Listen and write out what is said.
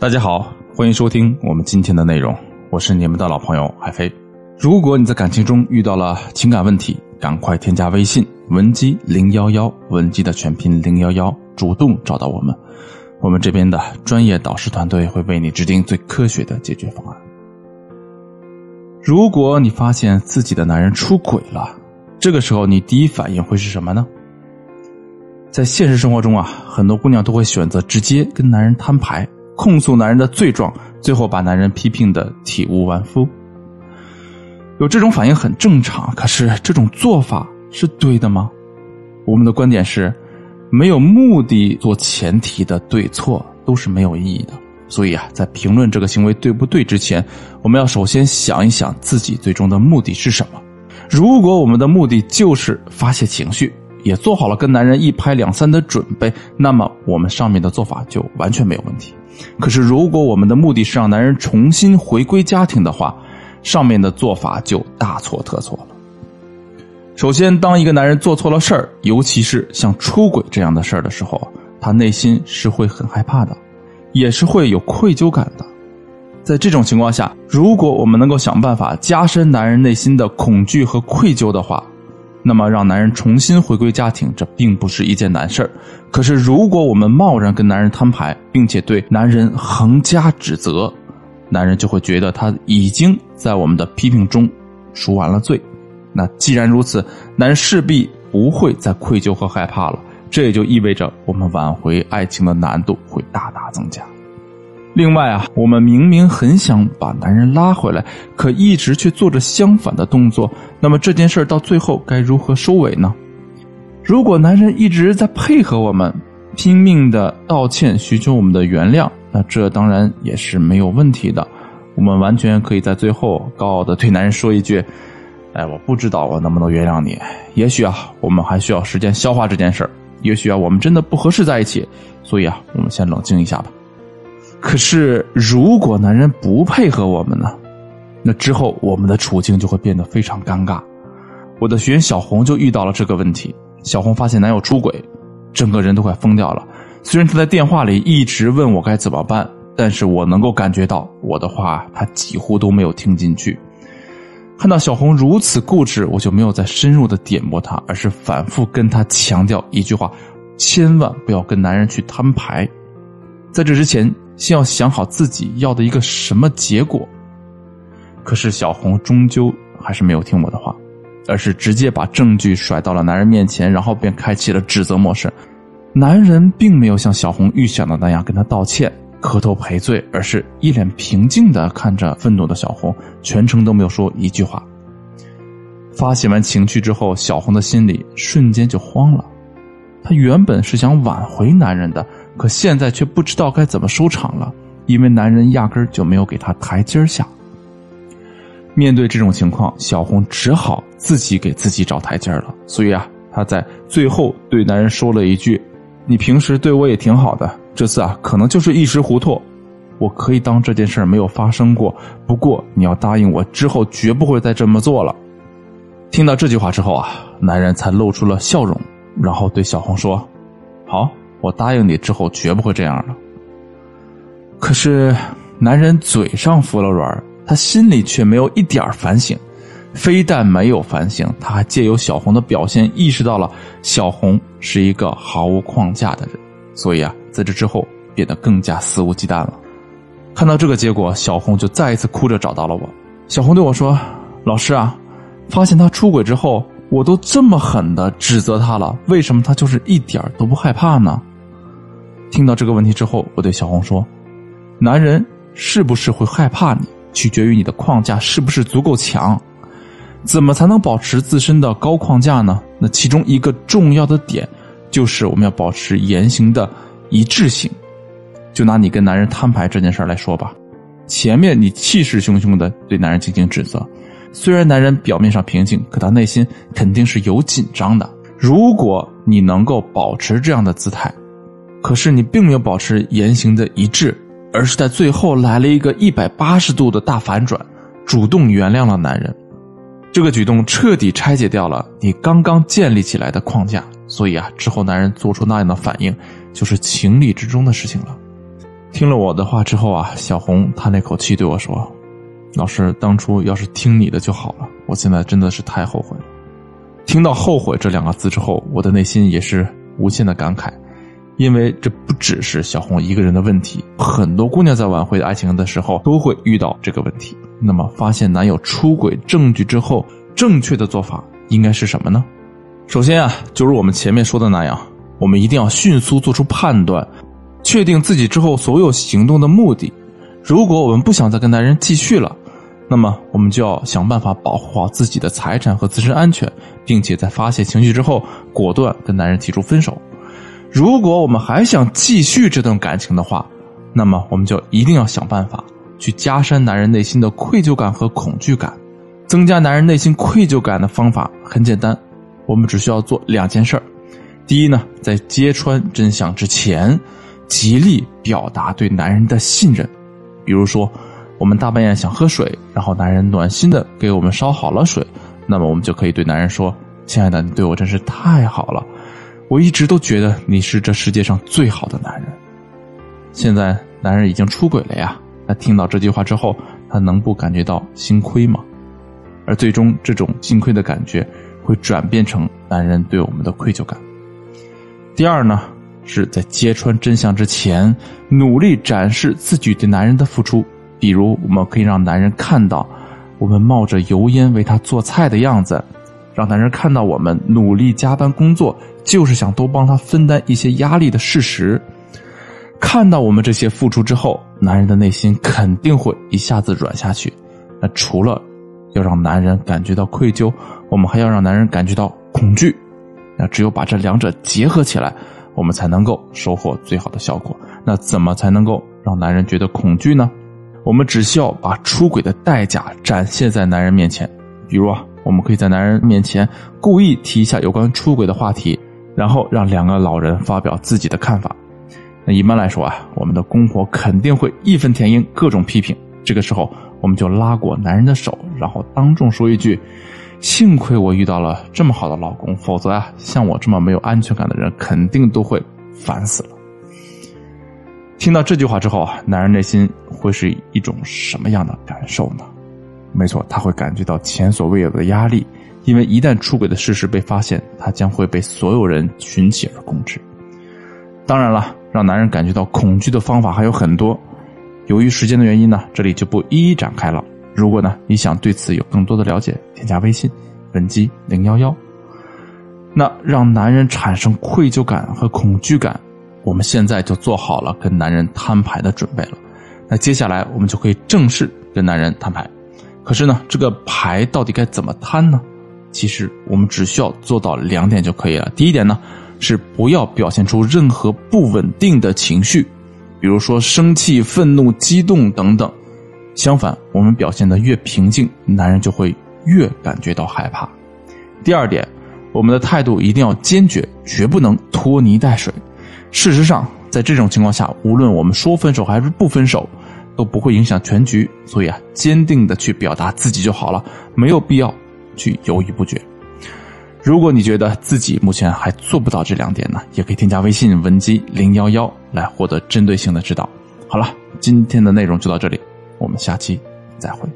大家好，欢迎收听我们今天的内容，我是你们的老朋友海飞。如果你在感情中遇到了情感问题，赶快添加微信文姬零幺幺，文姬的全拼零幺幺，主动找到我们，我们这边的专业导师团队会为你制定最科学的解决方案。如果你发现自己的男人出轨了，这个时候你第一反应会是什么呢？在现实生活中啊，很多姑娘都会选择直接跟男人摊牌。控诉男人的罪状，最后把男人批评的体无完肤。有这种反应很正常，可是这种做法是对的吗？我们的观点是，没有目的做前提的对错都是没有意义的。所以啊，在评论这个行为对不对之前，我们要首先想一想自己最终的目的是什么。如果我们的目的就是发泄情绪，也做好了跟男人一拍两散的准备，那么我们上面的做法就完全没有问题。可是，如果我们的目的是让男人重新回归家庭的话，上面的做法就大错特错了。首先，当一个男人做错了事儿，尤其是像出轨这样的事儿的时候，他内心是会很害怕的，也是会有愧疚感的。在这种情况下，如果我们能够想办法加深男人内心的恐惧和愧疚的话，那么，让男人重新回归家庭，这并不是一件难事儿可是，如果我们贸然跟男人摊牌，并且对男人横加指责，男人就会觉得他已经在我们的批评中赎完了罪。那既然如此，男人势必不会再愧疚和害怕了。这也就意味着我们挽回爱情的难度会大大增加。另外啊，我们明明很想把男人拉回来，可一直却做着相反的动作，那么这件事到最后该如何收尾呢？如果男人一直在配合我们，拼命的道歉，寻求我们的原谅，那这当然也是没有问题的。我们完全可以在最后高傲的对男人说一句：“哎，我不知道我能不能原谅你。也许啊，我们还需要时间消化这件事也许啊，我们真的不合适在一起。所以啊，我们先冷静一下吧。”可是，如果男人不配合我们呢？那之后我们的处境就会变得非常尴尬。我的学员小红就遇到了这个问题。小红发现男友出轨，整个人都快疯掉了。虽然她在电话里一直问我该怎么办，但是我能够感觉到我的话她几乎都没有听进去。看到小红如此固执，我就没有再深入的点拨她，而是反复跟她强调一句话：千万不要跟男人去摊牌。在这之前。先要想好自己要的一个什么结果。可是小红终究还是没有听我的话，而是直接把证据甩到了男人面前，然后便开启了指责模式。男人并没有像小红预想的那样跟他道歉、磕头赔罪，而是一脸平静的看着愤怒的小红，全程都没有说一句话。发泄完情绪之后，小红的心里瞬间就慌了。她原本是想挽回男人的。可现在却不知道该怎么收场了，因为男人压根就没有给她台阶下。面对这种情况，小红只好自己给自己找台阶了。所以啊，她在最后对男人说了一句：“你平时对我也挺好的，这次啊，可能就是一时糊涂，我可以当这件事没有发生过。不过你要答应我，之后绝不会再这么做了。”听到这句话之后啊，男人才露出了笑容，然后对小红说：“好。”我答应你之后绝不会这样了。可是，男人嘴上服了软，他心里却没有一点反省。非但没有反省，他还借由小红的表现意识到了小红是一个毫无框架的人。所以啊，在这之后变得更加肆无忌惮了。看到这个结果，小红就再一次哭着找到了我。小红对我说：“老师啊，发现他出轨之后，我都这么狠的指责他了，为什么他就是一点都不害怕呢？”听到这个问题之后，我对小红说：“男人是不是会害怕你，取决于你的框架是不是足够强。怎么才能保持自身的高框架呢？那其中一个重要的点，就是我们要保持言行的一致性。就拿你跟男人摊牌这件事来说吧，前面你气势汹汹的对男人进行指责，虽然男人表面上平静，可他内心肯定是有紧张的。如果你能够保持这样的姿态。”可是你并没有保持言行的一致，而是在最后来了一个一百八十度的大反转，主动原谅了男人。这个举动彻底拆解掉了你刚刚建立起来的框架，所以啊，之后男人做出那样的反应，就是情理之中的事情了。听了我的话之后啊，小红叹了口气对我说：“老师，当初要是听你的就好了，我现在真的是太后悔了。”听到“后悔”这两个字之后，我的内心也是无限的感慨，因为这不只是小红一个人的问题，很多姑娘在挽回爱情的时候都会遇到这个问题。那么，发现男友出轨证据之后，正确的做法应该是什么呢？首先啊，就如我们前面说的那样，我们一定要迅速做出判断，确定自己之后所有行动的目的。如果我们不想再跟男人继续了，那么，我们就要想办法保护好自己的财产和自身安全，并且在发泄情绪之后，果断跟男人提出分手。如果我们还想继续这段感情的话，那么我们就一定要想办法去加深男人内心的愧疚感和恐惧感。增加男人内心愧疚感的方法很简单，我们只需要做两件事儿第一呢，在揭穿真相之前，极力表达对男人的信任，比如说。我们大半夜想喝水，然后男人暖心的给我们烧好了水，那么我们就可以对男人说：“亲爱的，你对我真是太好了，我一直都觉得你是这世界上最好的男人。”现在男人已经出轨了呀，那听到这句话之后，他能不感觉到心亏吗？而最终，这种心亏的感觉会转变成男人对我们的愧疚感。第二呢，是在揭穿真相之前，努力展示自己对男人的付出。比如，我们可以让男人看到我们冒着油烟为他做菜的样子，让男人看到我们努力加班工作就是想多帮他分担一些压力的事实。看到我们这些付出之后，男人的内心肯定会一下子软下去。那除了要让男人感觉到愧疚，我们还要让男人感觉到恐惧。那只有把这两者结合起来，我们才能够收获最好的效果。那怎么才能够让男人觉得恐惧呢？我们只需要把出轨的代价展现在男人面前，比如啊，我们可以在男人面前故意提一下有关出轨的话题，然后让两个老人发表自己的看法。那一般来说啊，我们的公婆肯定会义愤填膺，各种批评。这个时候，我们就拉过男人的手，然后当众说一句：“幸亏我遇到了这么好的老公，否则啊，像我这么没有安全感的人，肯定都会烦死了。”听到这句话之后，男人内心会是一种什么样的感受呢？没错，他会感觉到前所未有的压力，因为一旦出轨的事实被发现，他将会被所有人群起而攻之。当然了，让男人感觉到恐惧的方法还有很多，由于时间的原因呢，这里就不一一展开了。如果呢你想对此有更多的了解，添加微信文姬零幺幺。那让男人产生愧疚感和恐惧感。我们现在就做好了跟男人摊牌的准备了，那接下来我们就可以正式跟男人摊牌。可是呢，这个牌到底该怎么摊呢？其实我们只需要做到两点就可以了。第一点呢，是不要表现出任何不稳定的情绪，比如说生气、愤怒、激动等等。相反，我们表现的越平静，男人就会越感觉到害怕。第二点，我们的态度一定要坚决，绝不能拖泥带水。事实上，在这种情况下，无论我们说分手还是不分手，都不会影响全局。所以啊，坚定的去表达自己就好了，没有必要去犹豫不决。如果你觉得自己目前还做不到这两点呢，也可以添加微信文姬零幺幺来获得针对性的指导。好了，今天的内容就到这里，我们下期再会。